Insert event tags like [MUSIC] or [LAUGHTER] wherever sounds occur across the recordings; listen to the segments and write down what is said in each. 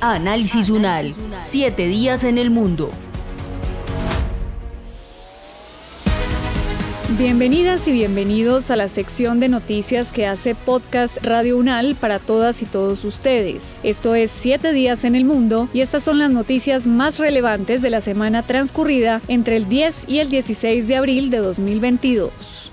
Análisis UNAL, siete días en el mundo. Bienvenidas y bienvenidos a la sección de noticias que hace Podcast Radio Unal para todas y todos ustedes. Esto es Siete días en el mundo y estas son las noticias más relevantes de la semana transcurrida entre el 10 y el 16 de abril de 2022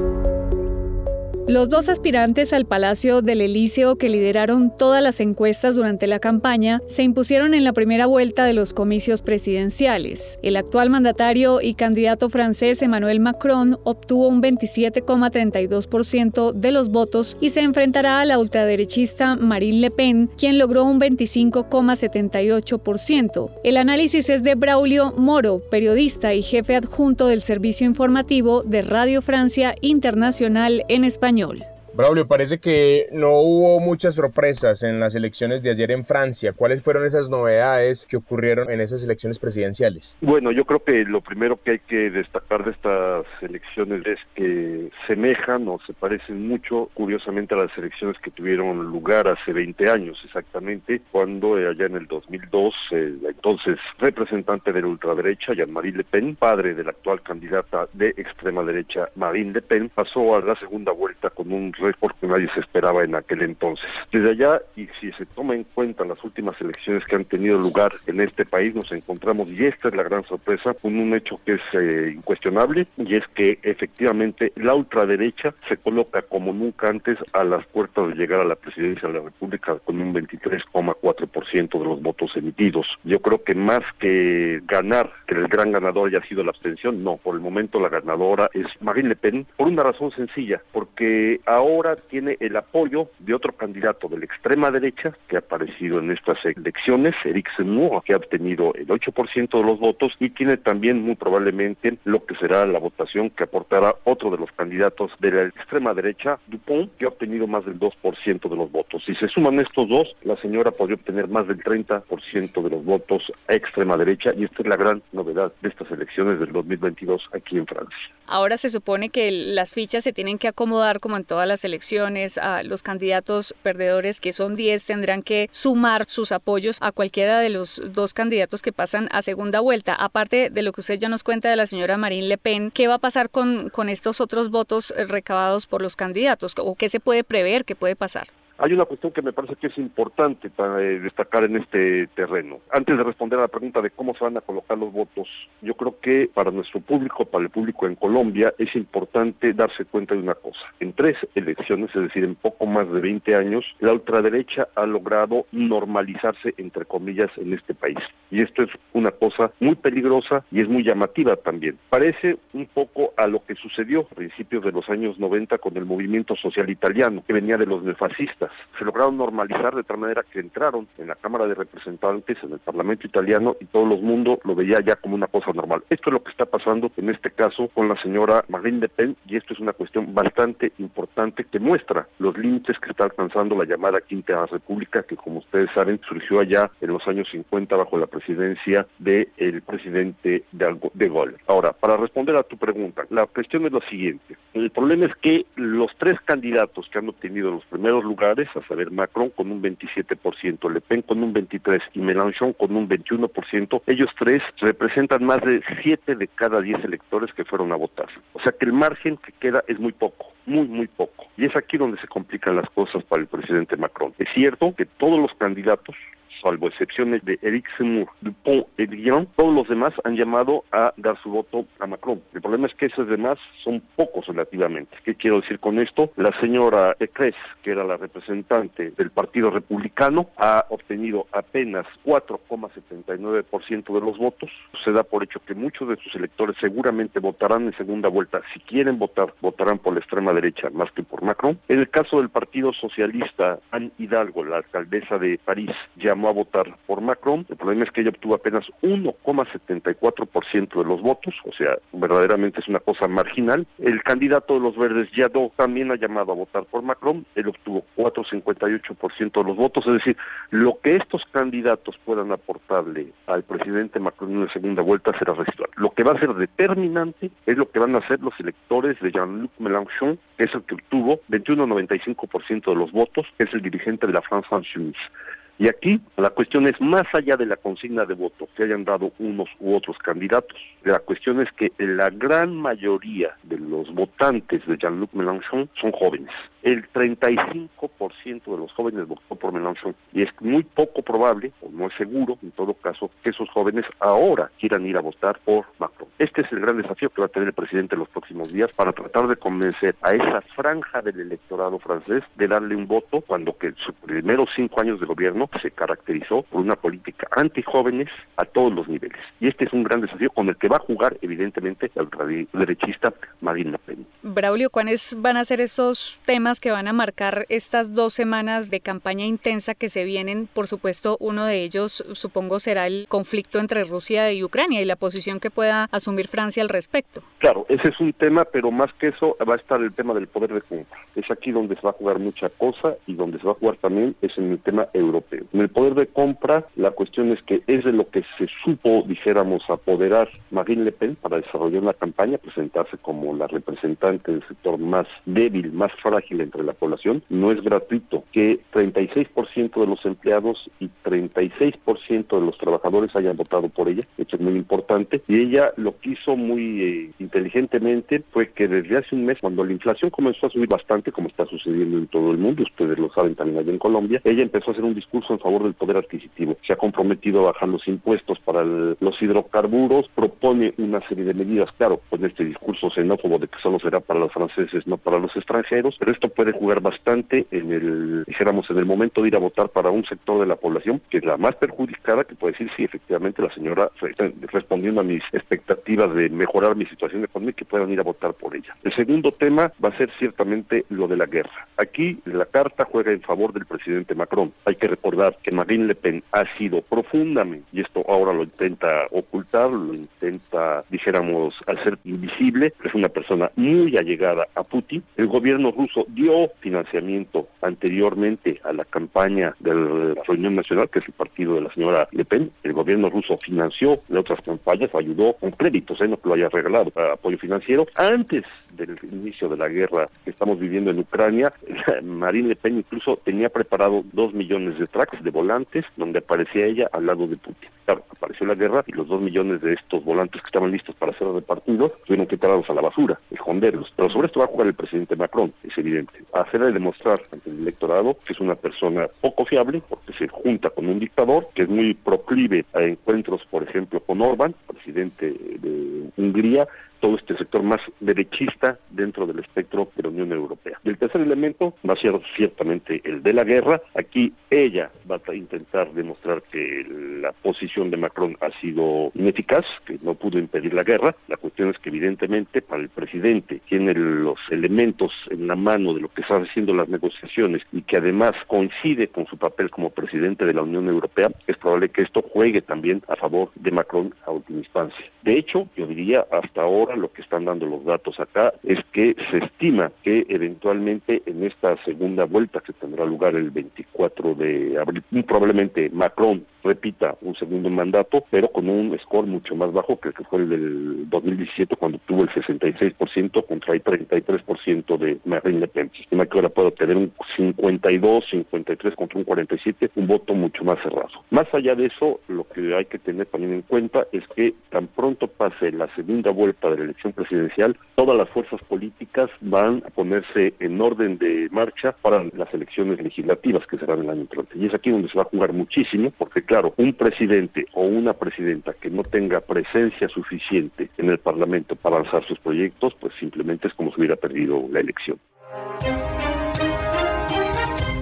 Los dos aspirantes al Palacio del Elíseo que lideraron todas las encuestas durante la campaña se impusieron en la primera vuelta de los comicios presidenciales. El actual mandatario y candidato francés Emmanuel Macron obtuvo un 27,32% de los votos y se enfrentará a la ultraderechista Marine Le Pen, quien logró un 25,78%. El análisis es de Braulio Moro, periodista y jefe adjunto del servicio informativo de Radio Francia Internacional en español español. Braulio, parece que no hubo muchas sorpresas en las elecciones de ayer en Francia. ¿Cuáles fueron esas novedades que ocurrieron en esas elecciones presidenciales? Bueno, yo creo que lo primero que hay que destacar de estas elecciones es que semejan o se parecen mucho, curiosamente, a las elecciones que tuvieron lugar hace 20 años exactamente, cuando eh, allá en el 2002, el entonces representante de la ultraderecha, Jean-Marie Le Pen, padre de la actual candidata de extrema derecha, Marine Le Pen, pasó a la segunda vuelta con un récord que nadie se esperaba en aquel entonces. Desde allá, y si se toma en cuenta las últimas elecciones que han tenido lugar en este país, nos encontramos, y esta es la gran sorpresa, con un hecho que es eh, incuestionable, y es que efectivamente la ultraderecha se coloca como nunca antes a las puertas de llegar a la presidencia de la República con un 23,4% de los votos emitidos. Yo creo que más que ganar, que el gran ganador haya sido la abstención, no, por el momento la ganadora es Marine Le Pen, por una razón sencilla, porque ahora ahora tiene el apoyo de otro candidato de la extrema derecha que ha aparecido en estas elecciones, Eric Zemmour, que ha obtenido el 8% de los votos y tiene también muy probablemente lo que será la votación que aportará otro de los candidatos de la extrema derecha, Dupont, que ha obtenido más del 2% de los votos. Si se suman estos dos, la señora podría obtener más del 30% de los votos a extrema derecha y esta es la gran novedad de estas elecciones del 2022 aquí en Francia. Ahora se supone que las fichas se tienen que acomodar como en todas las elecciones, a los candidatos perdedores, que son 10, tendrán que sumar sus apoyos a cualquiera de los dos candidatos que pasan a segunda vuelta. Aparte de lo que usted ya nos cuenta de la señora Marine Le Pen, ¿qué va a pasar con, con estos otros votos recabados por los candidatos? ¿O qué se puede prever que puede pasar? Hay una cuestión que me parece que es importante eh, destacar en este terreno. Antes de responder a la pregunta de cómo se van a colocar los votos, yo creo que para nuestro público, para el público en Colombia, es importante darse cuenta de una cosa. En tres elecciones, es decir, en poco más de 20 años, la ultraderecha ha logrado normalizarse, entre comillas, en este país. Y esto es una cosa muy peligrosa y es muy llamativa también. Parece un poco a lo que sucedió a principios de los años 90 con el movimiento social italiano, que venía de los neofascistas se lograron normalizar de tal manera que entraron en la Cámara de Representantes, en el Parlamento italiano, y todo el mundo lo veía ya como una cosa normal. Esto es lo que está pasando en este caso con la señora Marine Le Pen, y esto es una cuestión bastante importante que muestra los límites que está alcanzando la llamada Quinta República, que como ustedes saben surgió allá en los años 50 bajo la presidencia del presidente de Gaulle. Ahora, para responder a tu pregunta, la cuestión es la siguiente. El problema es que los tres candidatos que han obtenido los primeros lugares a saber, Macron con un 27%, Le Pen con un 23% y Mélenchon con un 21%, ellos tres representan más de 7 de cada 10 electores que fueron a votar. O sea que el margen que queda es muy poco, muy, muy poco. Y es aquí donde se complican las cosas para el presidente Macron. Es cierto que todos los candidatos salvo excepciones de Eric Zemmour, Dupont y Guillaume, todos los demás han llamado a dar su voto a Macron. El problema es que esos demás son pocos relativamente. ¿Qué quiero decir con esto? La señora Ecres, que era la representante del Partido Republicano, ha obtenido apenas 4,79% de los votos. Se da por hecho que muchos de sus electores seguramente votarán en segunda vuelta. Si quieren votar, votarán por la extrema derecha más que por Macron. En el caso del Partido Socialista, Anne Hidalgo, la alcaldesa de París, llamó a votar por Macron. El problema es que ella obtuvo apenas 1,74% de los votos, o sea, verdaderamente es una cosa marginal. El candidato de los verdes, Jadot, también ha llamado a votar por Macron. Él obtuvo 4,58% de los votos, es decir, lo que estos candidatos puedan aportarle al presidente Macron en la segunda vuelta será residual. Lo que va a ser determinante es lo que van a hacer los electores de Jean-Luc Mélenchon, que es el que obtuvo 21,95% de los votos, que es el dirigente de la France Insoumise. Y aquí la cuestión es más allá de la consigna de voto que hayan dado unos u otros candidatos. La cuestión es que la gran mayoría de los votantes de Jean-Luc Mélenchon son jóvenes. El 35% de los jóvenes votó por Mélenchon y es muy poco probable, o no es seguro en todo caso, que esos jóvenes ahora quieran ir a votar por Macron. Este es el gran desafío que va a tener el presidente en los próximos días para tratar de convencer a esa franja del electorado francés de darle un voto cuando que sus primeros cinco años de gobierno se caracterizó por una política anti-jóvenes a todos los niveles. Y este es un gran desafío con el que va a jugar, evidentemente, el ultraderechista Marine Le Pen. Braulio, ¿cuáles van a ser esos temas que van a marcar estas dos semanas de campaña intensa que se vienen? Por supuesto, uno de ellos, supongo, será el conflicto entre Rusia y Ucrania y la posición que pueda asumir Francia al respecto. Claro, ese es un tema, pero más que eso va a estar el tema del poder de compra. Es aquí donde se va a jugar mucha cosa y donde se va a jugar también es en el tema europeo. En el poder de compra, la cuestión es que es de lo que se supo, dijéramos, apoderar Marine Le Pen para desarrollar una campaña, presentarse como la representante del sector más débil, más frágil entre la población. No es gratuito que 36% de los empleados y 36% de los trabajadores hayan votado por ella. Esto es muy importante. Y ella lo que hizo muy eh, inteligentemente fue que desde hace un mes, cuando la inflación comenzó a subir bastante, como está sucediendo en todo el mundo, ustedes lo saben también allá en Colombia, ella empezó a hacer un discurso en favor del poder adquisitivo. Se ha comprometido a bajar los impuestos para los hidrocarburos, propone una serie de medidas, claro, pues este discurso xenófobo de que solo será para los franceses, no para los extranjeros, pero esto puede jugar bastante en el, dijéramos, en el momento de ir a votar para un sector de la población que es la más perjudicada, que puede decir, sí, efectivamente la señora respondiendo a mis expectativas de mejorar mi situación económica que puedan ir a votar por ella. El segundo tema va a ser ciertamente lo de la guerra. Aquí la carta juega en favor del presidente Macron. Hay que recordar que Marine Le Pen ha sido profundamente, y esto ahora lo intenta ocultar, lo intenta, dijéramos, hacer invisible, es una persona muy allegada a Putin. El gobierno ruso dio financiamiento anteriormente a la campaña de la Reunión Nacional, que es el partido de la señora Le Pen. El gobierno ruso financió de otras campañas, ayudó con créditos, ¿eh? no que lo haya regalado, para apoyo financiero. Antes del inicio de la guerra que estamos viviendo en Ucrania, [LAUGHS] Marine Le Pen incluso tenía preparado dos millones de de volantes donde aparecía ella al lado de Putin. Claro, apareció la guerra y los dos millones de estos volantes que estaban listos para ser repartidos tuvieron que tirarlos a la basura, esconderlos. Pero sobre esto va a jugar el presidente Macron, es evidente. Hacerle demostrar ante el electorado que es una persona poco fiable porque se junta con un dictador que es muy proclive a encuentros, por ejemplo, con Orban, presidente de Hungría, todo este sector más derechista dentro del espectro de la Unión Europea. El tercer elemento va a ser ciertamente el de la guerra. Aquí ella va a intentar demostrar que la posición de Macron ha sido ineficaz, que no pudo impedir la guerra. La cuestión es que evidentemente para el presidente tiene los elementos en la mano de lo que están haciendo las negociaciones y que además coincide con su papel como presidente de la Unión Europea, es probable que esto juegue también a favor de Macron a última instancia. De hecho, yo diría hasta ahora lo que están dando los datos acá es que se estima que eventualmente en esta segunda vuelta que tendrá lugar el 24 de abril, probablemente Macron repita un segundo mandato, pero con un score mucho más bajo que el que fue el del 2017 cuando tuvo el 66% contra el 33% de Marine Le Pen. Se estima que ahora puede obtener un 52, 53 contra un 47, un voto mucho más cerrado. Más allá de eso, lo que hay que tener también en cuenta es que tan pronto pase la segunda vuelta de la elección presidencial, todas las fuerzas políticas van a ponerse en orden de marcha para las elecciones legislativas que serán el año entrante. Y es aquí donde se va a jugar muchísimo, porque claro, un presidente o una presidenta que no tenga presencia suficiente en el Parlamento para lanzar sus proyectos, pues simplemente es como si hubiera perdido la elección.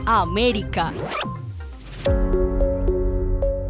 América.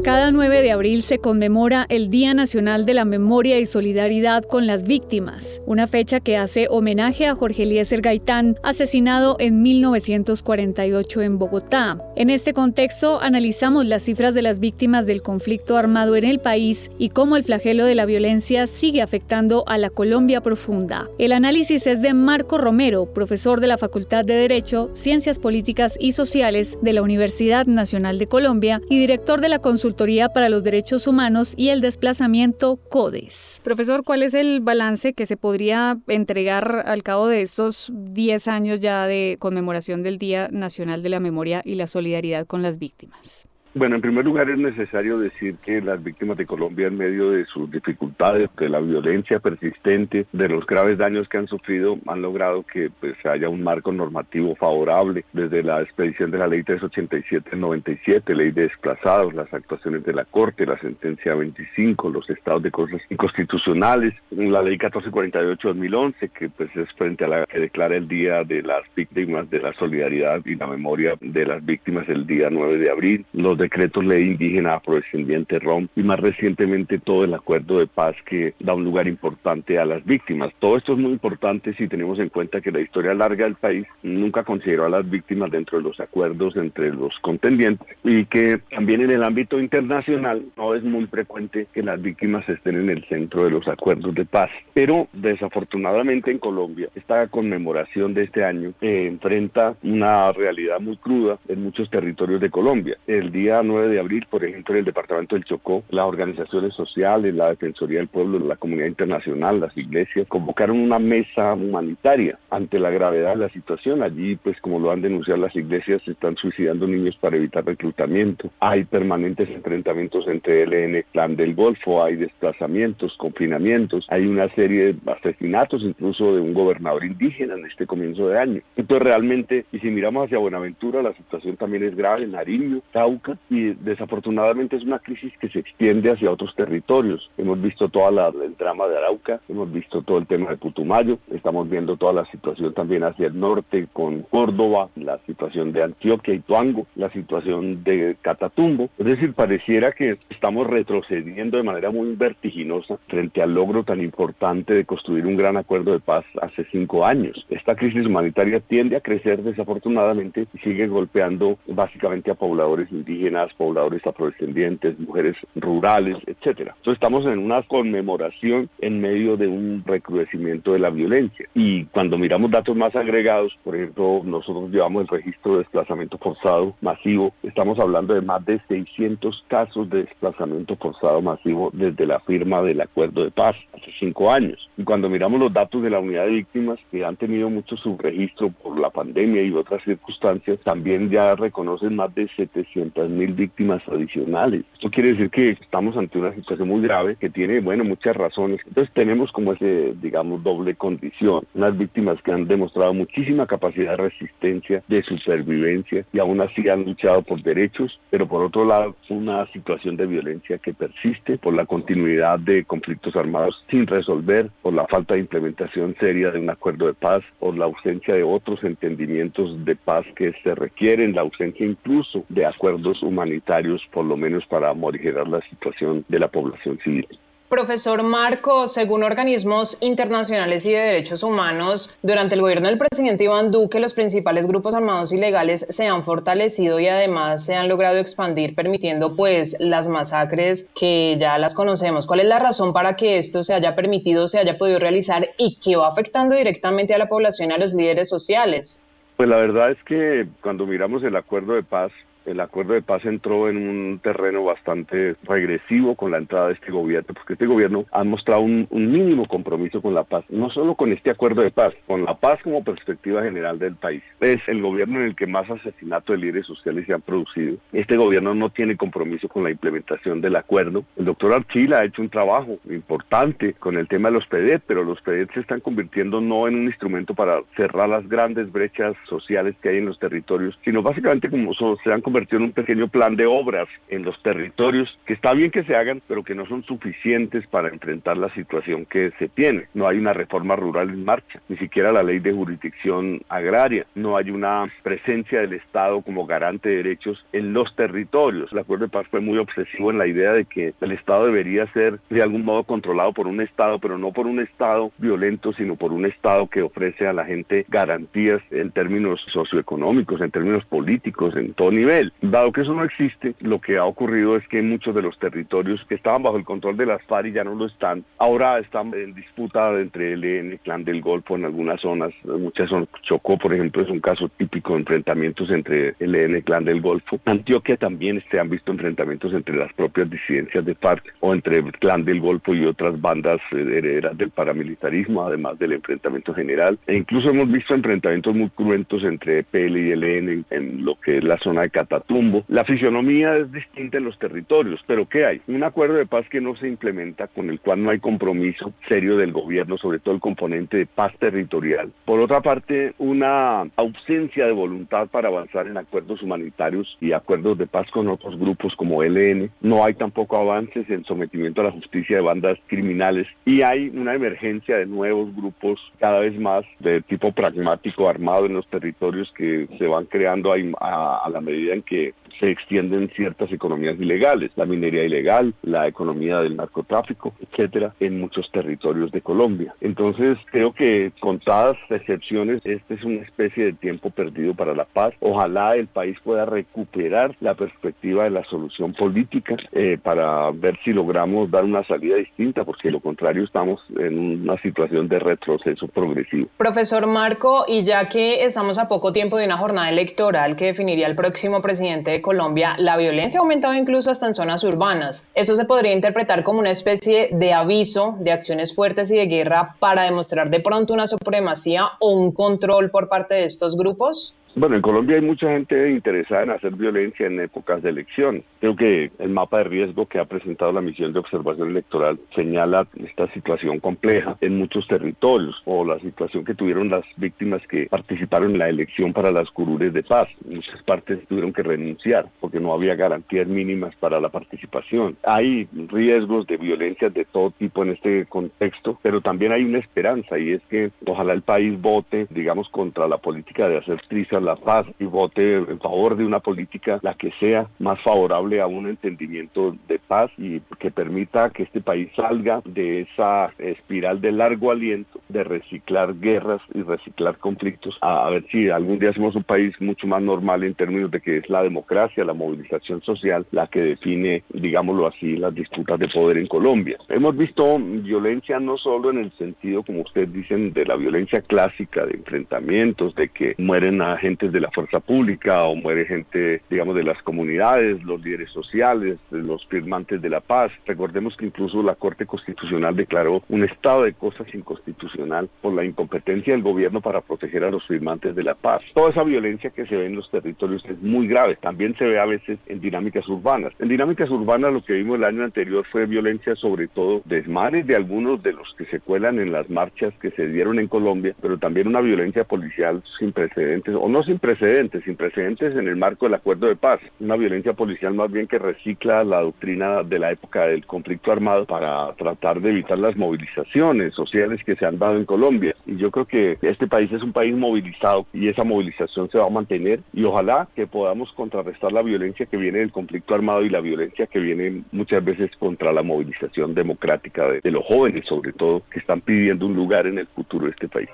Cada 9 de abril se conmemora el Día Nacional de la Memoria y Solidaridad con las Víctimas, una fecha que hace homenaje a Jorge Eliezer Gaitán, asesinado en 1948 en Bogotá. En este contexto, analizamos las cifras de las víctimas del conflicto armado en el país y cómo el flagelo de la violencia sigue afectando a la Colombia profunda. El análisis es de Marco Romero, profesor de la Facultad de Derecho, Ciencias Políticas y Sociales de la Universidad Nacional de Colombia y director de la consulta para los Derechos Humanos y el Desplazamiento CODES. Profesor, ¿cuál es el balance que se podría entregar al cabo de estos 10 años ya de conmemoración del Día Nacional de la Memoria y la Solidaridad con las Víctimas? Bueno, en primer lugar es necesario decir que las víctimas de Colombia en medio de sus dificultades, de la violencia persistente, de los graves daños que han sufrido, han logrado que pues, haya un marco normativo favorable. Desde la expedición de la ley 387-97, ley de desplazados, las actuaciones de la Corte, la sentencia 25, los estados de cosas inconstitucionales, la ley 1448-2011, que pues es frente a la que declara el Día de las Víctimas de la Solidaridad y la Memoria de las Víctimas el día 9 de abril, decretos ley indígena afrodescendiente ROM y más recientemente todo el acuerdo de paz que da un lugar importante a las víctimas. Todo esto es muy importante si tenemos en cuenta que la historia larga del país nunca consideró a las víctimas dentro de los acuerdos entre los contendientes y que también en el ámbito internacional no es muy frecuente que las víctimas estén en el centro de los acuerdos de paz. Pero desafortunadamente en Colombia esta conmemoración de este año enfrenta una realidad muy cruda en muchos territorios de Colombia. El día 9 de abril, por ejemplo, en el departamento del Chocó, las organizaciones sociales, la Defensoría del Pueblo, la comunidad internacional, las iglesias, convocaron una mesa humanitaria ante la gravedad de la situación. Allí, pues como lo han denunciado las iglesias, se están suicidando niños para evitar reclutamiento. Hay permanentes enfrentamientos entre ELN, Clan del Golfo, hay desplazamientos, confinamientos, hay una serie de asesinatos incluso de un gobernador indígena en este comienzo de año. Entonces realmente, y si miramos hacia Buenaventura, la situación también es grave, en Nariño, Cauca, y desafortunadamente es una crisis que se extiende hacia otros territorios. Hemos visto toda la, el drama de Arauca, hemos visto todo el tema de Putumayo, estamos viendo toda la situación también hacia el norte con Córdoba, la situación de Antioquia y Tuango, la situación de Catatumbo. Es decir, pareciera que estamos retrocediendo de manera muy vertiginosa frente al logro tan importante de construir un gran acuerdo de paz hace cinco años. Esta crisis humanitaria tiende a crecer desafortunadamente y sigue golpeando básicamente a pobladores indígenas pobladores afrodescendientes, mujeres rurales, etcétera. Entonces estamos en una conmemoración en medio de un recrudecimiento de la violencia. Y cuando miramos datos más agregados, por ejemplo, nosotros llevamos el registro de desplazamiento forzado masivo, estamos hablando de más de 600 casos de desplazamiento forzado masivo desde la firma del acuerdo de paz hace cinco años. Y cuando miramos los datos de la unidad de víctimas, que han tenido mucho subregistro por la pandemia y otras circunstancias, también ya reconocen más de 700 mil víctimas adicionales. Esto quiere decir que estamos ante una situación muy grave que tiene, bueno, muchas razones. Entonces tenemos como ese, digamos, doble condición. Unas víctimas que han demostrado muchísima capacidad de resistencia, de supervivencia y aún así han luchado por derechos, pero por otro lado una situación de violencia que persiste por la continuidad de conflictos armados sin resolver, por la falta de implementación seria de un acuerdo de paz, por la ausencia de otros entendimientos de paz que se requieren, la ausencia incluso de acuerdos humanitarios, por lo menos para morigerar la situación de la población civil. Profesor Marco, según organismos internacionales y de derechos humanos, durante el gobierno del presidente Iván Duque, los principales grupos armados ilegales se han fortalecido y además se han logrado expandir, permitiendo pues las masacres que ya las conocemos. ¿Cuál es la razón para que esto se haya permitido, se haya podido realizar y que va afectando directamente a la población y a los líderes sociales? Pues la verdad es que cuando miramos el acuerdo de paz, el acuerdo de paz entró en un terreno bastante regresivo con la entrada de este gobierno, porque este gobierno ha mostrado un, mínimo compromiso con la paz, no solo con este acuerdo de paz, con la paz como perspectiva general del país. Es el gobierno en el que más asesinatos de líderes sociales se han producido. Este gobierno no tiene compromiso con la implementación del acuerdo. El doctor Archila ha hecho un trabajo importante con el tema de los PEDET, pero los PEDET se están convirtiendo no en un instrumento para cerrar las grandes brechas sociales que hay en los territorios, sino básicamente como se han convertido en un pequeño plan de obras en los territorios, que está bien que se hagan, pero que no son suficientes para enfrentar la situación que se tiene. No hay una reforma rural en marcha, ni siquiera la ley de jurisdicción agraria, no hay una presencia del Estado como garante de derechos en los territorios. El acuerdo de paz fue muy obsesivo en la idea de que el Estado debería ser de algún modo controlado por un Estado, pero no por un Estado violento, sino por un Estado que ofrece a la gente garantías en términos socioeconómicos, en términos políticos, en todo nivel. Dado que eso no existe, lo que ha ocurrido es que muchos de los territorios que estaban bajo el control de las FARC ya no lo están. Ahora están en disputa entre el EN, Clan del Golfo en algunas zonas. Muchas zonas. Chocó, por ejemplo, es un caso típico de enfrentamientos entre el EN, Clan del Golfo. Antioquia también se han visto enfrentamientos entre las propias disidencias de FARC o entre el Clan del Golfo y otras bandas herederas del paramilitarismo, además del enfrentamiento general. E incluso hemos visto enfrentamientos muy cruentos entre PL y el EN en, lo que es la zona de Catatumbo. La fisionomía es distinta en los territorios, pero ¿qué hay? Un acuerdo de paz que no se implementa, con el cual no hay compromiso serio del gobierno, sobre todo el componente de paz territorial. Por otra parte, una ausencia de voluntad para avanzar en acuerdos humanitarios y acuerdos de paz con otros grupos como LN. No hay tampoco avances en sometimiento a la justicia de bandas criminales y hay una emergencia de nuevos grupos cada vez más de tipo pragmático armado en los territorios que se van creando a, a la medida en que se extienden ciertas economías ilegales, la minería ilegal, la economía del narcotráfico, etcétera, en muchos territorios de Colombia. Entonces, creo que contadas excepciones, este es una especie de tiempo perdido para la paz. Ojalá el país pueda recuperar la perspectiva de la solución política eh, para ver si logramos dar una salida distinta, porque de lo contrario estamos en una situación de retroceso progresivo. Profesor Marco, y ya que estamos a poco tiempo de una jornada electoral que definiría el próximo presidente de Colombia, la violencia ha aumentado incluso hasta en zonas urbanas. Eso se podría interpretar como una especie de aviso de acciones fuertes y de guerra para demostrar de pronto una supremacía o un control por parte de estos grupos. Bueno, en Colombia hay mucha gente interesada en hacer violencia en épocas de elección. Creo que el mapa de riesgo que ha presentado la misión de observación electoral señala esta situación compleja en muchos territorios o la situación que tuvieron las víctimas que participaron en la elección para las curules de paz. Muchas partes tuvieron que renunciar porque no había garantías mínimas para la participación. Hay riesgos de violencia de todo tipo en este contexto, pero también hay una esperanza y es que ojalá el país vote, digamos, contra la política de hacer trizas la paz y vote en favor de una política, la que sea más favorable a un entendimiento de paz y que permita que este país salga de esa espiral de largo aliento de reciclar guerras y reciclar conflictos, a, ver si algún día hacemos un país mucho más normal en términos de que es la democracia, la movilización social, la que define, digámoslo así, las disputas de poder en Colombia. Hemos visto violencia no solo en el sentido, como ustedes dicen, de la violencia clásica, de enfrentamientos, de que mueren a gente de la fuerza pública o muere gente, digamos, de las comunidades, los líderes sociales, los firmantes de la paz. Recordemos que incluso la Corte Constitucional declaró un estado de cosas inconstitucional por la incompetencia del gobierno para proteger a los firmantes de la paz. Toda esa violencia que se ve en los territorios es muy grave. También se ve a veces en dinámicas urbanas. En dinámicas urbanas lo que vimos el año anterior fue violencia sobre todo desmanes de algunos de los que se cuelan en las marchas que se dieron en Colombia, pero también una violencia policial sin precedentes o no sin precedentes, sin precedentes en el marco del acuerdo de paz. Una violencia policial más bien que recicla la doctrina de la época del conflicto armado para tratar de evitar las movilizaciones sociales que se han dado en Colombia. Y yo creo que este país es un país movilizado y esa movilización se va a mantener y ojalá que podamos contrarrestar la violencia que viene del conflicto armado y la violencia que viene muchas veces contra la movilización democrática de, de los jóvenes sobre todo que están pidiendo un lugar en el futuro de este país.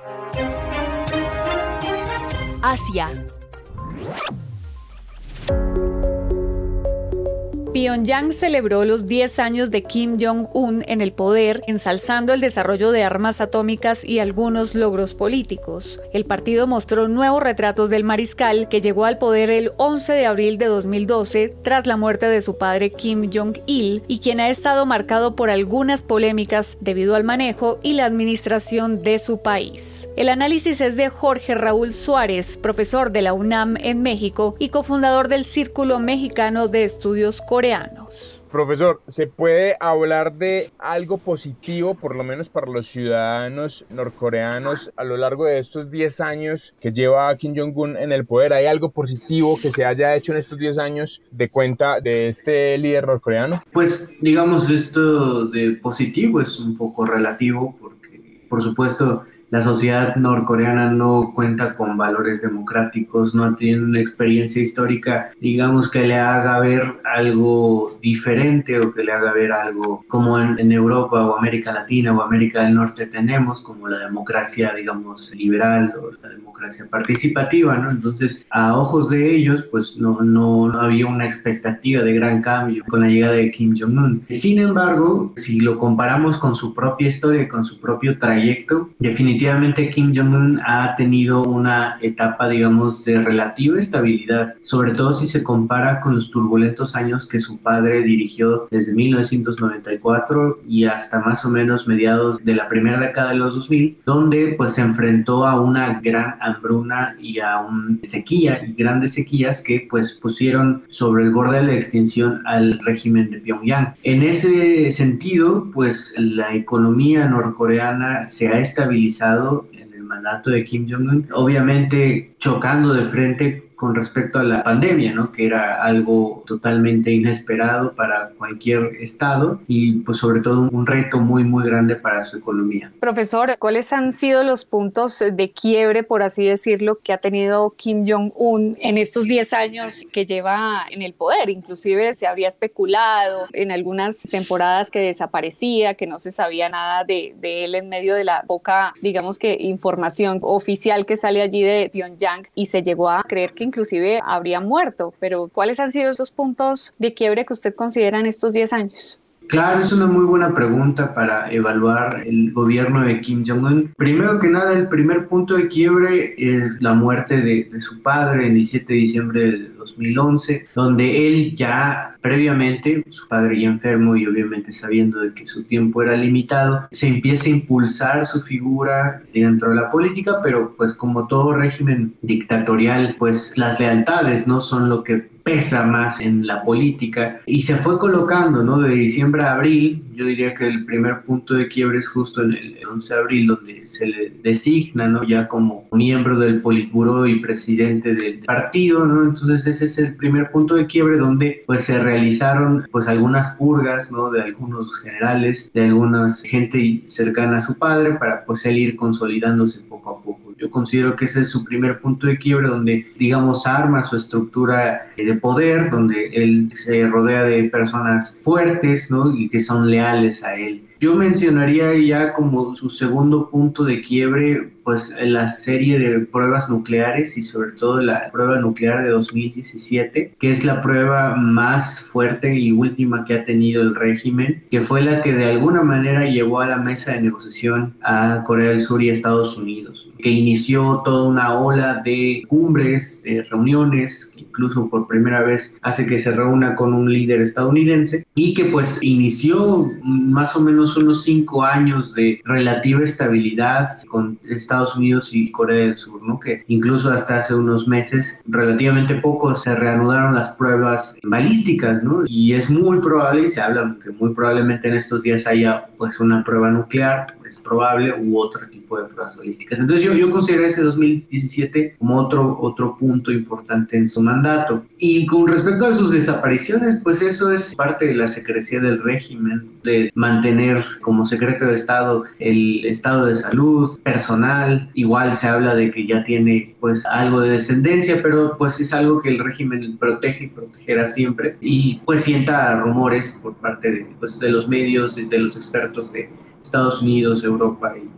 Asia. Pyongyang celebró los 10 años de Kim Jong-un en el poder, ensalzando el desarrollo de armas atómicas y algunos logros políticos. El partido mostró nuevos retratos del mariscal que llegó al poder el 11 de abril de 2012 tras la muerte de su padre Kim Jong-il y quien ha estado marcado por algunas polémicas debido al manejo y la administración de su país. El análisis es de Jorge Raúl Suárez, profesor de la UNAM en México y cofundador del Círculo Mexicano de Estudios Coreanos. Profesor, ¿se puede hablar de algo positivo, por lo menos para los ciudadanos norcoreanos, a lo largo de estos 10 años que lleva Kim Jong-un en el poder? ¿Hay algo positivo que se haya hecho en estos 10 años de cuenta de este líder norcoreano? Pues digamos, esto de positivo es un poco relativo, porque por supuesto la sociedad norcoreana no cuenta con valores democráticos, no tiene una experiencia histórica, digamos, que le haga ver algo diferente o que le haga ver algo como en, Europa o América Latina o América del Norte tenemos, como la democracia, digamos, liberal o la democracia participativa, ¿no? Entonces, a ojos de ellos, pues no, no, no había una expectativa de gran cambio con la llegada de Kim Jong-un. Sin embargo, si lo comparamos con su propia historia con su propio trayecto, definitivamente definitivamente Kim Jong-un ha tenido una etapa, digamos, de relativa estabilidad, sobre todo si se compara con los turbulentos años que su padre dirigió desde 1994 y hasta más o menos mediados de la primera década de los 2000, donde pues se enfrentó a una gran hambruna y a una sequía y grandes sequías que pues pusieron sobre el borde de la extinción al régimen de Pyongyang. En ese sentido, pues la economía norcoreana se ha estabilizado en el mandato de Kim Jong-un, obviamente chocando de frente con respecto a la pandemia, ¿no? que era algo totalmente inesperado para cualquier estado y pues sobre todo un reto muy muy grande para su economía. Profesor, ¿cuáles han sido los puntos de quiebre, por así decirlo, que ha tenido Kim Jong-un en estos 10 años que lleva en el poder? Inclusive se habría especulado en algunas temporadas que desaparecía, que no se sabía nada de, de él en medio de la poca, digamos que información oficial que sale allí de Pyongyang y se llegó a creer que inclusive habría muerto. Pero ¿cuáles han sido esos puntos de quiebre que usted considera en estos 10 años? Claro, es una muy buena pregunta para evaluar el gobierno de Kim Jong-un. Primero que nada, el primer punto de quiebre es la muerte de, su padre el 17 de diciembre de 2011, donde él ya previamente, su padre ya enfermo y obviamente sabiendo de que su tiempo era limitado, se empieza a impulsar su figura dentro de la política, pero pues como todo régimen dictatorial, pues las lealtades no son lo que pesa más en la política y se fue colocando, ¿no? De diciembre a abril, yo diría que el primer punto de quiebre es justo en el 11 de abril, donde se le designa, ¿no? Ya como miembro del Politburo y presidente del partido, ¿no? Entonces ese es el primer punto de quiebre donde pues se realizaron pues algunas purgas, ¿no? De algunos generales, de algunas gente cercana a su padre para pues él ir consolidándose poco a poco. Yo considero que ese es su primer punto de quiebre donde, digamos, arma su estructura de poder, donde él se rodea de personas fuertes, ¿no? Y que son leales a él. Yo mencionaría ya como su segundo punto de quiebre, pues la serie de pruebas nucleares y sobre todo la prueba nuclear de 2017, que es la prueba más fuerte y última que ha tenido el régimen, que fue la que de alguna manera llevó a la mesa de negociación a Corea del Sur y Estados Unidos, que inició toda una ola de cumbres, de reuniones, incluso por primera vez hace que se reúna con un líder estadounidense y que pues inició más o menos unos cinco años de relativa estabilidad con Estados Unidos y Corea del Sur, ¿no? Que incluso hasta hace unos meses, relativamente poco, se reanudaron las pruebas balísticas, ¿no? Y es muy probable, y se habla que muy probablemente en estos días haya pues una prueba nuclear, es probable, u otro tipo de pruebas balísticas. Entonces yo, yo considero ese 2017 como otro, otro punto importante en su mandato. Y con respecto a sus desapariciones, pues eso es parte de la secrecía del régimen, de mantener como secreto de Estado el estado de salud personal. Igual se habla de que ya tiene pues algo de descendencia, pero pues es algo que el régimen protege y protegerá siempre. Y pues sienta rumores por parte de, pues, de los medios, de los expertos de Estados Unidos, Europa y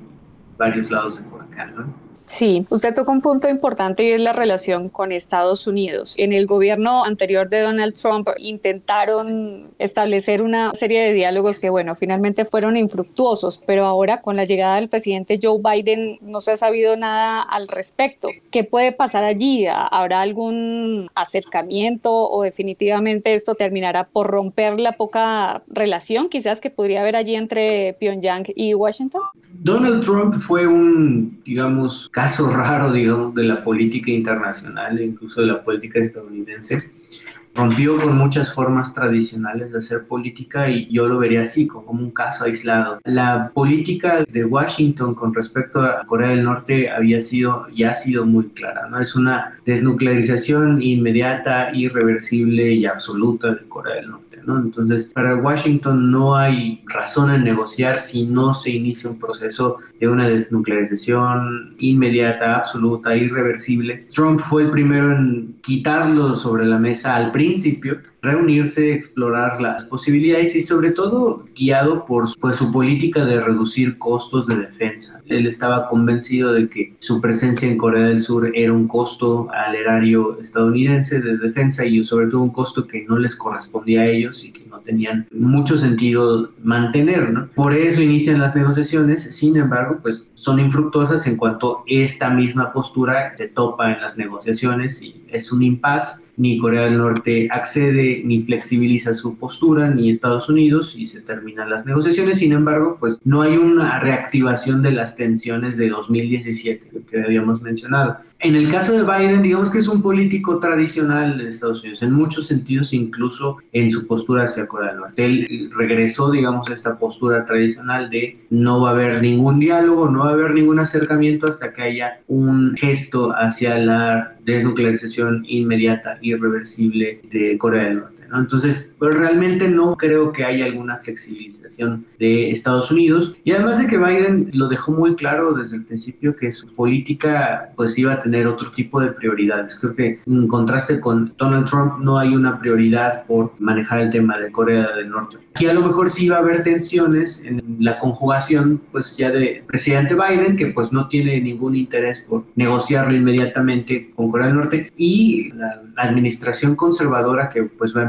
varios lados de por ¿no? Sí, usted tocó un punto importante y es la relación con Estados Unidos. En el gobierno anterior de Donald Trump intentaron establecer una serie de diálogos que, bueno, finalmente fueron infructuosos, pero ahora con la llegada del presidente Joe Biden no se ha sabido nada al respecto. ¿Qué puede pasar allí? ¿Habrá algún acercamiento o definitivamente esto terminará por romper la poca relación quizás que podría haber allí entre Pyongyang y Washington? Donald Trump fue un, digamos, caso [LAUGHS] raro, digamos, de la política internacional incluso de la política estadounidense. Rompió con muchas formas tradicionales de hacer política y yo lo vería así, como un caso aislado. La política de Washington con respecto a Corea del Norte había sido, ya ha sido muy clara, ¿no? Es una desnuclearización inmediata, irreversible y absoluta de Corea del Norte. Entonces, para Washington no hay razón en negociar si no se inicia un proceso de una desnuclearización inmediata, absoluta, irreversible. Trump fue el primero en quitarlo sobre la mesa al principio reunirse, explorar las posibilidades y sobre todo guiado por pues, su política de reducir costos de defensa. Él estaba convencido de que su presencia en Corea del Sur era un costo al erario estadounidense de defensa y sobre todo un costo que no les correspondía a ellos y que tenían mucho sentido mantener. ¿no? Por eso inician las negociaciones, sin embargo, pues son infructuosas en cuanto esta misma postura se topa en las negociaciones y es un impasse ni Corea del Norte accede ni flexibiliza su postura, ni Estados Unidos, y se terminan las negociaciones. Sin embargo, pues no hay una reactivación de las tensiones de 2017, que habíamos mencionado. En el caso de Biden, digamos que es un político tradicional de Estados Unidos, en muchos sentidos, incluso en su postura hacia Corea del Norte. Él regresó, digamos, a esta postura tradicional de no va a haber ningún diálogo, no va a haber ningún acercamiento hasta que haya un gesto hacia la desnuclearización inmediata, irreversible de Corea del Norte. Entonces, pues realmente no creo que haya alguna flexibilización de Estados Unidos. Y además de que Biden lo dejó muy claro desde el principio que su política pues iba a tener otro tipo de prioridades. Creo que en contraste con Donald Trump no hay una prioridad por manejar el tema de Corea del Norte. Aquí a lo mejor sí va a haber tensiones en la conjugación pues ya de presidente Biden que pues no tiene ningún interés por negociarlo inmediatamente con Corea del Norte y la administración conservadora que pues va a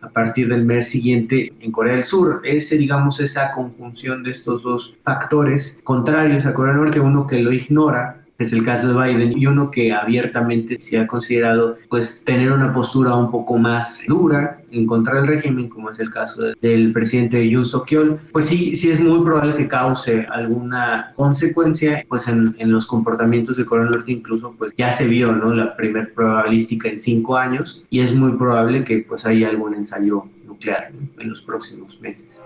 a partir del mes siguiente en Corea del Sur. Es, digamos, esa conjunción de estos dos factores contrarios a Corea del Norte, uno que lo ignora es el caso de Biden y uno que abiertamente se ha considerado pues tener una postura un poco más dura en contra del régimen como es el caso del presidente Yoon Suk Yeol pues sí sí es muy probable que cause alguna consecuencia pues en, en los comportamientos de Corea del Norte incluso pues ya se vio no la primer probabilística en cinco años y es muy probable que pues haya algún ensayo nuclear en los próximos meses.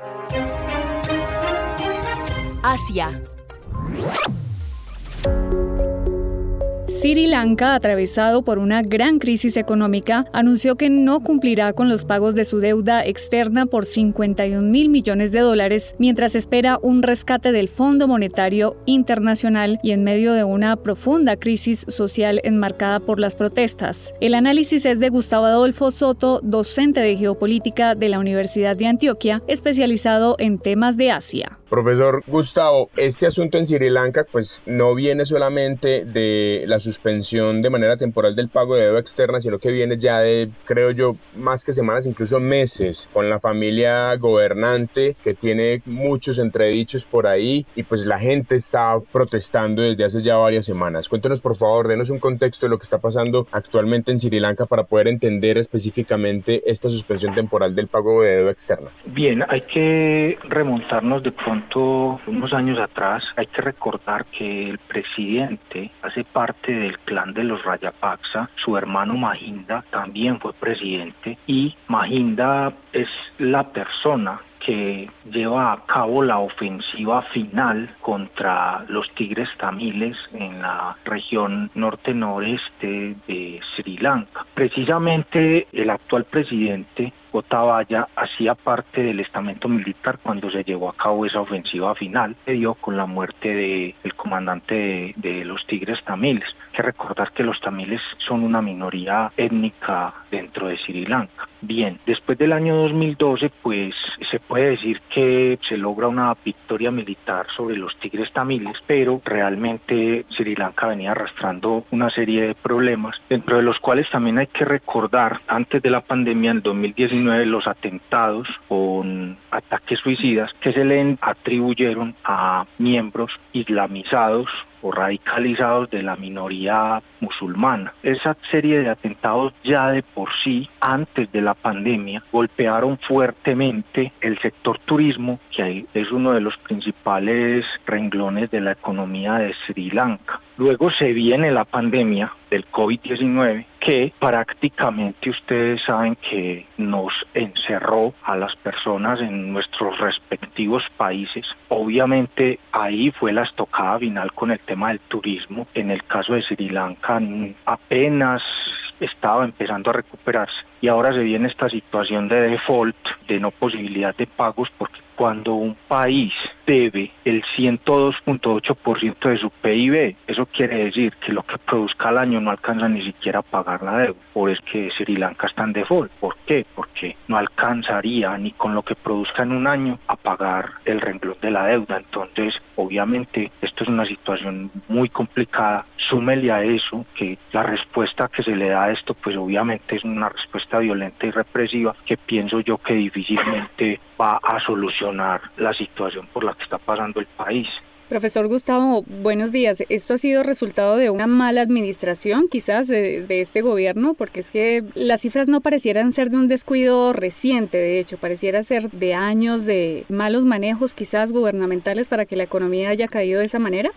Asia Sri Lanka, atravesado por una gran crisis económica, anunció que no cumplirá con los pagos de su deuda externa por 51 mil millones de dólares, mientras espera un rescate del Fondo Monetario Internacional y en medio de una profunda crisis social enmarcada por las protestas. El análisis es de Gustavo Adolfo Soto, docente de geopolítica de la Universidad de Antioquia, especializado en temas de Asia. Profesor Gustavo, este asunto en Sri Lanka pues no viene solamente de la suspensión de manera temporal del pago de deuda externa, sino que viene ya de, creo yo, más que semanas, incluso meses, con la familia gobernante que tiene muchos entredichos por ahí y pues la gente está protestando desde hace ya varias semanas. Cuéntenos por favor, denos un contexto de lo que está pasando actualmente en Sri Lanka para poder entender específicamente esta suspensión temporal del pago de deuda externa. Bien, hay que remontarnos de pronto unos años atrás, hay que recordar que el presidente hace parte del clan de los Rayapaksa, su hermano Mahinda también fue presidente y Mahinda es la persona que lleva a cabo la ofensiva final contra los tigres tamiles en la región norte-noreste de Sri Lanka. Precisamente el actual presidente Gotabaya hacía parte del estamento militar cuando se llevó a cabo esa ofensiva final, que dio con la muerte del comandante de, de, los tigres tamiles. Hay que recordar que los tamiles son una minoría étnica dentro de Sri Lanka. bien. Después del año 2012, pues se puede decir que se logra una victoria militar sobre los tigres tamiles, pero realmente Sri Lanka venía arrastrando una serie de problemas, dentro de los cuales también hay que recordar, antes de la pandemia, en 2019, los atentados con ataques suicidas que se le atribuyeron a miembros islamizados o radicalizados de la minoría musulmana. Esa serie de atentados ya de por sí, antes de la pandemia, golpearon fuertemente el sector turismo, que es uno de los principales renglones de la economía de Sri Lanka. Luego se viene la pandemia del COVID-19 que prácticamente ustedes saben que nos encerró a las personas en nuestros respectivos países. Obviamente ahí fue la estocada final con el tema del turismo. En el caso de Sri Lanka apenas estaba empezando a recuperarse y ahora se viene esta situación de default, de no posibilidad de pagos porque cuando un país debe el 102.8% de su PIB, eso quiere decir que lo que produzca al año no alcanza ni siquiera a pagar la deuda. Por eso que Sri Lanka está en default. ¿Por qué? Porque no alcanzaría ni con lo que produzca en un año a pagar el renglón de la deuda. Entonces, obviamente, esto es una situación muy complicada. Súmele a eso que la respuesta que se le da a esto, pues obviamente es una respuesta violenta y represiva que pienso yo que difícilmente va a solucionar la situación por la que está pasando el país. Profesor Gustavo, buenos días. ¿Esto ha sido resultado de una mala administración quizás de, este gobierno? Porque es que las cifras no parecieran ser de un descuido reciente, de hecho, pareciera ser de años de malos manejos quizás gubernamentales para que la economía haya caído de esa manera.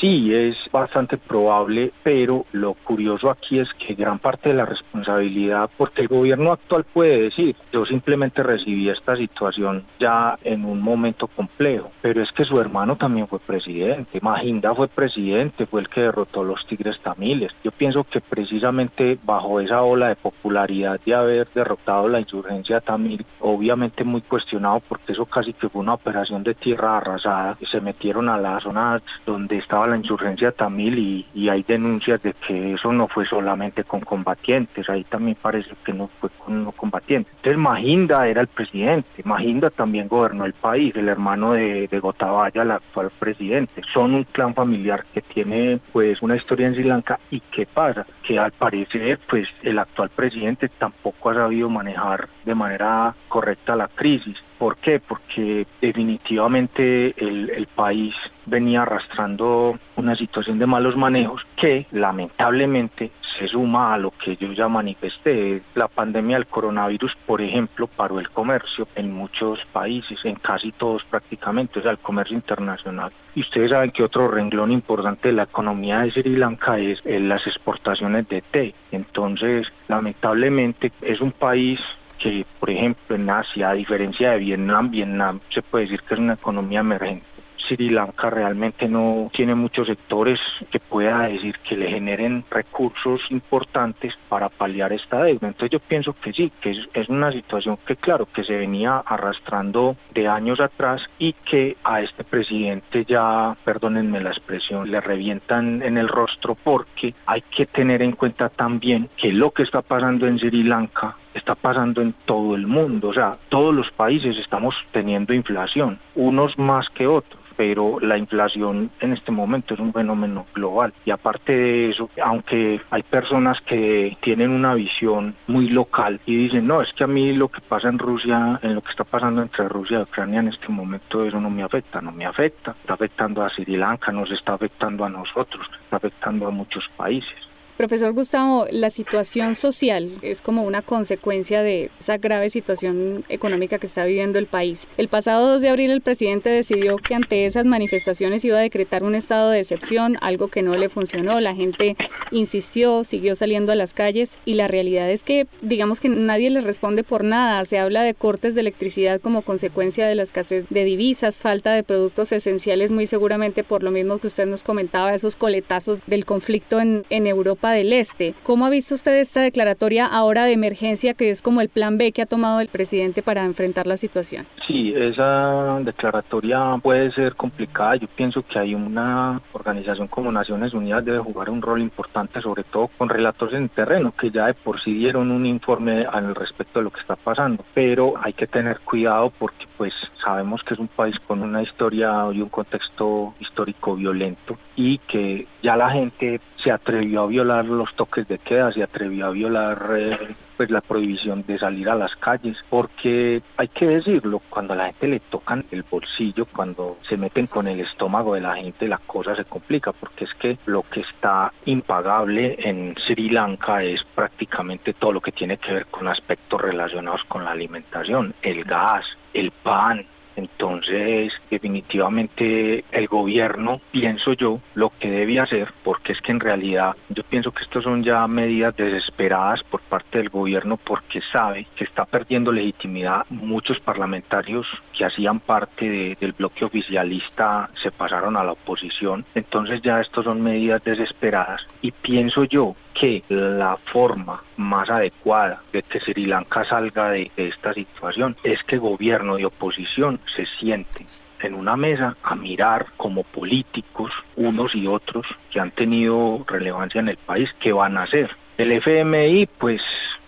Sí, es bastante probable, pero lo curioso aquí es que gran parte de la responsabilidad, porque el gobierno actual puede decir, yo simplemente recibí esta situación ya en un momento complejo, pero es que su hermano también fue presidente, Mahinda fue presidente, fue el que derrotó a los tigres tamiles. Yo pienso que precisamente bajo esa ola de popularidad de haber derrotado la insurgencia tamil, obviamente muy cuestionado porque eso casi que fue una operación de tierra arrasada, se metieron a la zona donde estaba la insurgencia tamil y, hay denuncias de que eso no fue solamente con combatientes, ahí también parece que no fue con no combatientes. Entonces Mahinda era el presidente, Mahinda también gobernó el país, el hermano de, de Gotabaya, el actual presidente. Son un clan familiar que tiene pues una historia en Sri Lanka y qué pasa, que al parecer pues el actual presidente tampoco ha sabido manejar de manera correcta la crisis. ¿Por qué? Porque definitivamente el, país venía arrastrando una situación de malos manejos que lamentablemente se suma a lo que yo ya manifesté. La pandemia del coronavirus, por ejemplo, paró el comercio en muchos países, en casi todos prácticamente, o sea, el comercio internacional. Y ustedes saben que otro renglón importante de la economía de Sri Lanka es las exportaciones de té. Entonces, lamentablemente es un país que, por ejemplo, en Asia, a diferencia de Vietnam, Vietnam se puede decir que es una economía emergente. Sri Lanka realmente no tiene muchos sectores que pueda decir que le generen recursos importantes para paliar esta deuda. Entonces yo pienso que sí, que es, una situación que claro, que se venía arrastrando de años atrás y que a este presidente ya, perdónenme la expresión, le revientan en el rostro porque hay que tener en cuenta también que lo que está pasando en Sri Lanka está pasando en todo el mundo, o sea, todos los países estamos teniendo inflación, unos más que otros pero la inflación en este momento es un fenómeno global. Y aparte de eso, aunque hay personas que tienen una visión muy local y dicen, no, es que a mí lo que pasa en Rusia, en lo que está pasando entre Rusia y Ucrania en este momento, eso no me afecta, no me afecta, está afectando a Sri Lanka, nos está afectando a nosotros, está afectando a muchos países. Profesor Gustavo, la situación social es como una consecuencia de esa grave situación económica que está viviendo el país. El pasado 2 de abril el presidente decidió que ante esas manifestaciones iba a decretar un estado de excepción, algo que no le funcionó. La gente insistió, siguió saliendo a las calles y la realidad es que digamos que nadie les responde por nada. Se habla de cortes de electricidad como consecuencia de la escasez de divisas, falta de productos esenciales muy seguramente por lo mismo que usted nos comentaba, esos coletazos del conflicto en, en Europa Del Este. ¿Cómo ha visto usted esta declaratoria ahora de emergencia que es como el plan B que ha tomado el presidente para enfrentar la situación? Sí, esa declaratoria puede ser complicada. Yo pienso que hay una organización como Naciones Unidas debe jugar un rol importante, sobre todo con relatores en terreno, que ya de por sí dieron un informe al respecto de lo que está pasando. Pero hay que tener cuidado porque pues sabemos que es un país con una historia y un contexto histórico violento y que ya la gente se atrevió a violar los toques de queda, se atrevió a violar eh, pues la prohibición de salir a las calles, porque hay que decirlo, cuando a la gente le tocan el bolsillo, cuando se meten con el estómago de la gente, la cosa se complica, porque es que lo que está impagable en Sri Lanka es prácticamente todo lo que tiene que ver con aspectos relacionados con la alimentación, el gas, el pan, entonces, definitivamente el gobierno, pienso yo, lo que debe hacer, porque es que en realidad yo pienso que estos son ya medidas desesperadas por parte del gobierno porque sabe que está perdiendo legitimidad. Muchos parlamentarios que hacían parte del bloque oficialista se pasaron a la oposición. Entonces ya estos son medidas desesperadas y pienso yo que la forma más adecuada de que Sri Lanka salga de, esta situación es que gobierno y oposición se sienten en una mesa a mirar como políticos unos y otros que han tenido relevancia en el país qué van a hacer. El FMI pues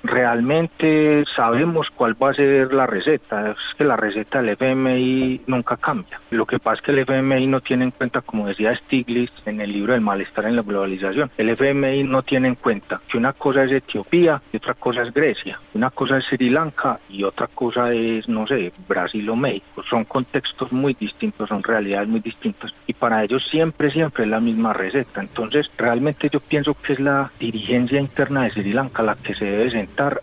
realmente sabemos cuál va a ser la receta. Es que la receta del FMI nunca cambia. Lo que pasa es que el FMI no tiene en cuenta, como decía Stiglitz en el libro del malestar en la globalización, el FMI no tiene en cuenta que una cosa es Etiopía y otra cosa es Grecia, una cosa es Sri Lanka y otra cosa es, no sé, Brasil o México. Son contextos muy distintos, son realidades muy distintas y para ellos siempre, siempre es la misma receta. Entonces, realmente yo pienso que es la dirigencia interna de Sri Lanka la que se debe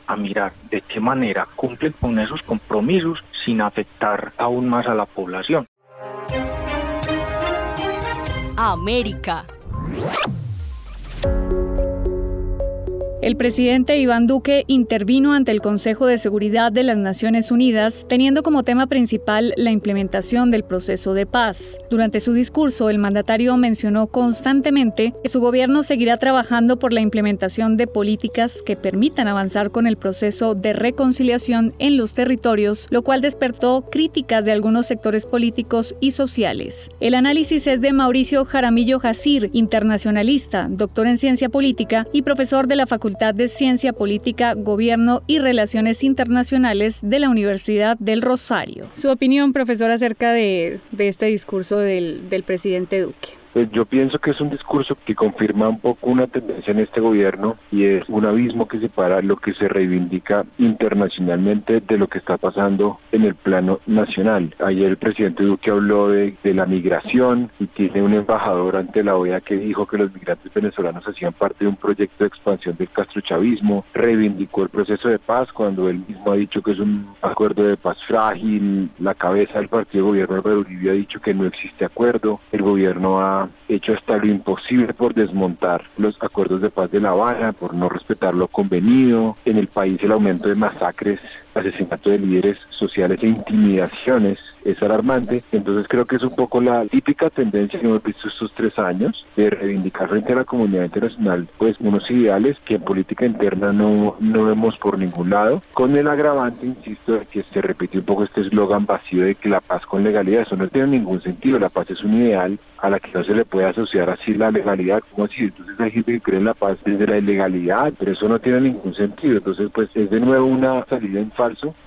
a mirar de qué manera cumplen con esos compromisos sin afectar aún más a la población. América. El presidente Iván Duque intervino ante el Consejo de Seguridad de las Naciones Unidas, teniendo como tema principal la implementación del proceso de paz. Durante su discurso, el mandatario mencionó constantemente que su gobierno seguirá trabajando por la implementación de políticas que permitan avanzar con el proceso de reconciliación en los territorios, lo cual despertó críticas de algunos sectores políticos y sociales. El análisis es de Mauricio Jaramillo Jacir, internacionalista, doctor en ciencia política y profesor de la Facultad de Ciencia Política, Gobierno y Relaciones Internacionales de la Universidad del Rosario. Su opinión, profesor, acerca de, este discurso del, del presidente Duque. Pues yo pienso que es un discurso que confirma un poco una tendencia en este gobierno y es un abismo que separa lo que se reivindica internacionalmente de lo que está pasando en el plano nacional. Ayer el presidente Duque habló de, la migración y tiene un embajador ante la OEA que dijo que los migrantes venezolanos hacían parte de un proyecto de expansión del castrochavismo, reivindicó el proceso de paz cuando él mismo ha dicho que es un acuerdo de paz frágil, la cabeza del partido de gobierno de Uribe ha dicho que no existe acuerdo, el gobierno ha hecho hasta lo imposible por desmontar los acuerdos de paz de La Habana, por no respetar lo convenido. En el país el aumento de masacres, asesinato de líderes sociales e intimidaciones es alarmante. Entonces creo que es un poco la típica tendencia que hemos visto estos tres años de reivindicar frente a la comunidad internacional pues unos ideales que en política interna no, no vemos por ningún lado. Con el agravante, insisto, de que se repite un poco este eslogan vacío de que la paz con legalidad, eso no tiene ningún sentido. La paz es un ideal a la que no se le puede asociar así la legalidad, como si entonces hay gente que cree en la paz desde la ilegalidad, pero eso no tiene ningún sentido. Entonces pues es de nuevo una salida en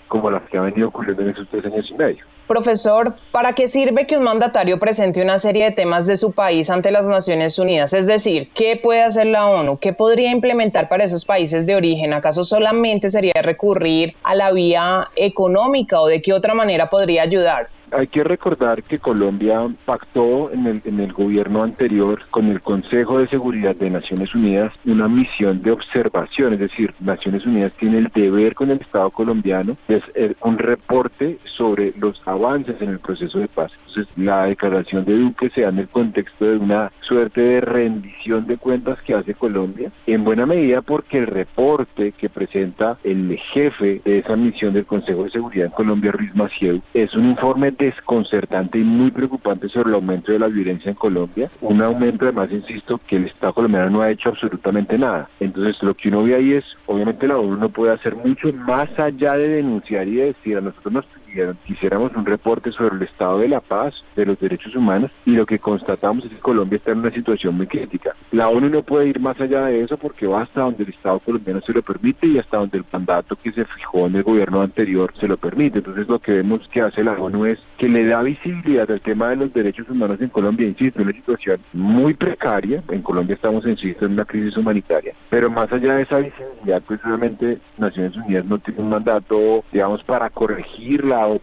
como la que ha venido ocurriendo en estos tres años y medio. Profesor, ¿para qué sirve que un mandatario presente una serie de temas de su país ante las Naciones Unidas? Es decir, ¿qué puede hacer la ONU? ¿Qué podría implementar para esos países de origen? ¿Acaso solamente sería recurrir a la vía económica o de qué otra manera podría ayudar? Hay que recordar que Colombia pactó en el, en el gobierno anterior con el Consejo de Seguridad de Naciones Unidas una misión de observación, es decir, Naciones Unidas tiene el deber con el Estado colombiano de hacer un reporte sobre los avances en el proceso de paz. Entonces, la declaración de Duque se da en el contexto de una suerte de rendición de cuentas que hace Colombia, en buena medida porque el reporte que presenta el jefe de esa misión del Consejo de Seguridad en Colombia, Ruiz Maciel, es un informe de desconcertante y muy preocupante sobre el aumento de la violencia en Colombia. Un aumento, además, insisto, que el Estado colombiano no ha hecho absolutamente nada. Entonces, lo que uno ve ahí es, obviamente, la ONU no puede hacer mucho más allá de denunciar y de decir a nosotros nos quisiéramos un reporte sobre el estado de la paz, de los derechos humanos, y lo que constatamos es que Colombia está en una situación muy crítica. La ONU no puede ir más allá de eso porque va hasta donde el Estado colombiano se lo permite y hasta donde el mandato que se fijó en el gobierno anterior se lo permite. Entonces lo que vemos que hace la ONU es que le da visibilidad al tema de los derechos humanos en Colombia, insisto, una situación muy precaria. En Colombia estamos, insisto, en una crisis humanitaria. Pero más allá de esa visibilidad, pues obviamente Naciones Unidas no tiene un mandato, digamos, para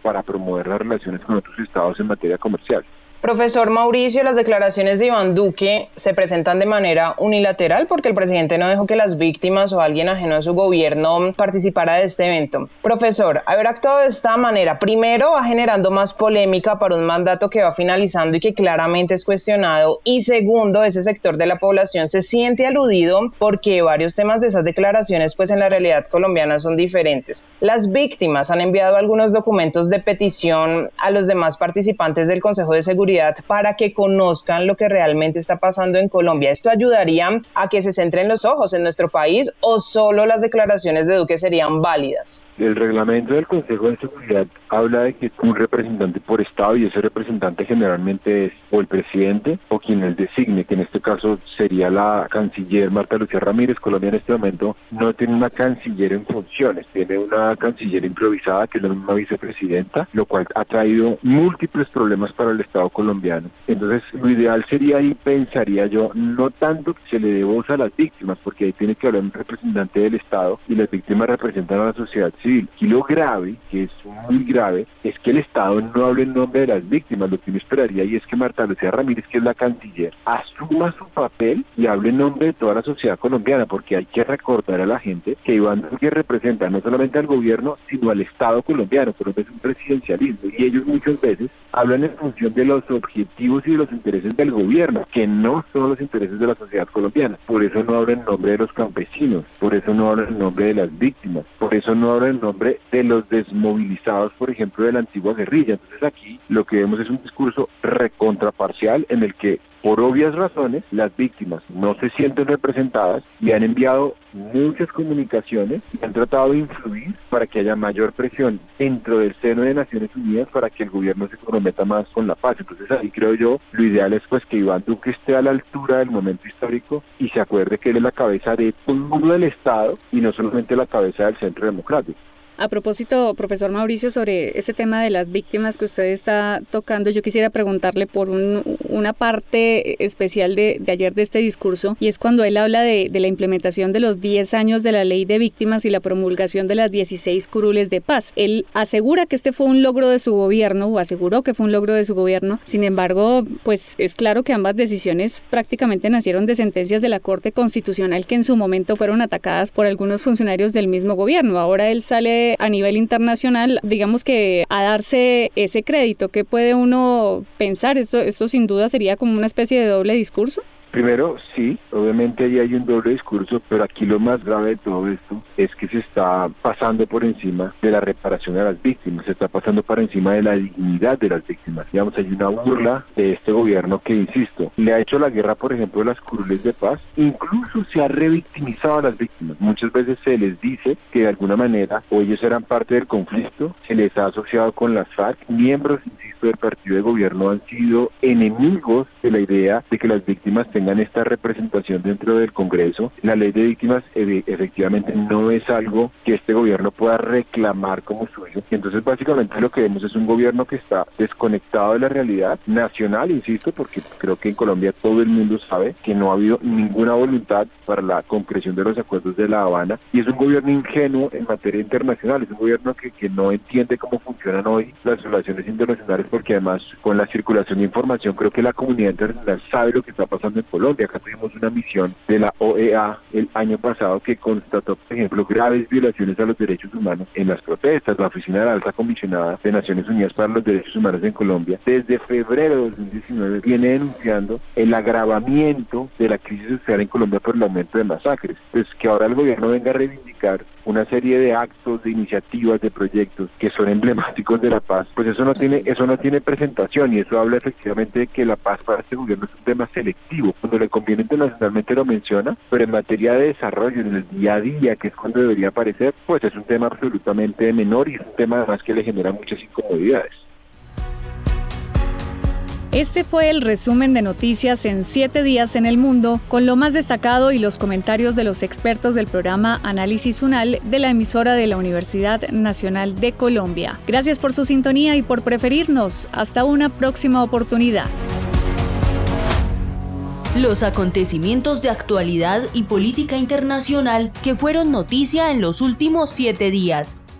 para promover las relaciones con otros estados en materia comercial. Profesor Mauricio, las declaraciones de Iván Duque se presentan de manera unilateral porque el presidente no dejó que las víctimas o alguien ajeno a su gobierno participara de este evento. Profesor, haber actuado de esta manera, primero va generando más polémica para un mandato que va finalizando y que claramente es cuestionado, y segundo, ese sector de la población se siente aludido porque varios temas de esas declaraciones pues en la realidad colombiana son diferentes. Las víctimas han enviado algunos documentos de petición a los demás participantes del Consejo de Seguridad para que conozcan lo que realmente está pasando en Colombia. ¿Esto ayudaría a que se centren los ojos en nuestro país o solo las declaraciones de Duque serían válidas? El reglamento del Consejo de Seguridad habla de que un representante por Estado, y ese representante generalmente es o el presidente o quien él designe, que en este caso sería la canciller Marta Lucía Ramírez. Colombia en este momento no tiene una canciller en funciones, tiene una canciller improvisada que es la misma vicepresidenta, lo cual ha traído múltiples problemas para el Estado colombiano. Entonces, lo ideal sería y pensaría yo, no tanto que se le dé voz a las víctimas, porque ahí tiene que hablar un representante del Estado y las víctimas representan a la sociedad civil. Y lo grave, que es muy grave, es que el Estado no hable en nombre de las víctimas. Lo que uno esperaría y es que Marta Lucía Ramírez, que es la canciller, asuma su papel y hable en nombre de toda la sociedad colombiana, porque hay que recordar a la gente que Iván Duque representa no solamente al gobierno, sino al Estado colombiano, pero es un presidencialismo. Y ellos muchas veces hablan en función de los objetivos y de los intereses del gobierno, que no son los intereses de la sociedad colombiana. Por eso no hablan en nombre de los campesinos, por eso no hablan en nombre de las víctimas, por eso no hablan en nombre de los desmovilizados, por ejemplo, de la antigua guerrilla. Entonces aquí lo que vemos es un discurso recontraparcial en el que por obvias razones, las víctimas no se sienten representadas y han enviado muchas comunicaciones y han tratado de influir para que haya mayor presión dentro del seno de Naciones Unidas para que el gobierno se comprometa más con la paz. Entonces ahí creo yo, lo ideal es pues que Iván Duque esté a la altura del momento histórico y se acuerde que él es la cabeza de todo el Estado y no solamente la cabeza del centro democrático. A propósito, profesor Mauricio, sobre ese tema de las víctimas que usted está tocando, yo quisiera preguntarle por una parte especial de, ayer de este discurso, y es cuando él habla de, la implementación de los 10 años de la ley de víctimas y la promulgación de las 16 curules de paz. Él asegura que este fue un logro de su gobierno, o aseguró que fue un logro de su gobierno, sin embargo, pues es claro que ambas decisiones prácticamente nacieron de sentencias de la Corte Constitucional que en su momento fueron atacadas por algunos funcionarios del mismo gobierno. Ahora él sale a nivel internacional, digamos que a darse ese crédito. ¿Qué puede uno pensar? Esto, esto sin duda sería como una especie de doble discurso. Primero, sí, obviamente ahí hay un doble discurso, pero aquí lo más grave de todo esto es que se está pasando por encima de la reparación a las víctimas, se está pasando por encima de la dignidad de las víctimas. Digamos, hay una burla de este gobierno que, insisto, le ha hecho la guerra, por ejemplo, a las curules de paz, incluso se ha revictimizado a las víctimas. Muchas veces se les dice que de alguna manera o ellos eran parte del conflicto, se les ha asociado con las FARC, miembros, insisto, del partido de gobierno han sido enemigos de la idea de que las víctimas tengan esta representación dentro del Congreso. La ley de víctimas efectivamente no es algo que este gobierno pueda reclamar como suyo. Entonces básicamente lo que vemos es un gobierno que está desconectado de la realidad nacional, insisto, porque creo que en Colombia todo el mundo sabe que no ha habido ninguna voluntad para la concreción de los acuerdos de La Habana y es un gobierno ingenuo en materia internacional, es un gobierno que no entiende cómo funcionan hoy las relaciones internacionales porque además con la circulación de información creo que la comunidad internacional sabe lo que está pasando en Colombia. Acá tuvimos una misión de la OEA el año pasado que constató, por ejemplo, graves violaciones a los derechos humanos en las protestas. La Oficina de la Alta Comisionada de Naciones Unidas para los Derechos Humanos en Colombia, desde febrero de 2019, viene denunciando el agravamiento de la crisis social en Colombia por el aumento de masacres. Pues que ahora el gobierno venga a reivindicar una serie de actos, de iniciativas, de proyectos que son emblemáticos de la paz, pues eso no tiene, eso no tiene presentación y eso habla efectivamente de que la paz para este gobierno es un tema selectivo. Cuando le conviene internacionalmente lo menciona, pero en materia de desarrollo, en el día a día, que es cuando debería aparecer, pues es un tema absolutamente menor y es un tema además que le genera muchas incomodidades. Este fue el resumen de noticias en siete días en el mundo, con lo más destacado y los comentarios de los expertos del programa Análisis UNAL de la emisora de la Universidad Nacional de Colombia. Gracias por su sintonía y por preferirnos. Hasta una próxima oportunidad. Los acontecimientos de actualidad y política internacional que fueron noticia en los últimos siete días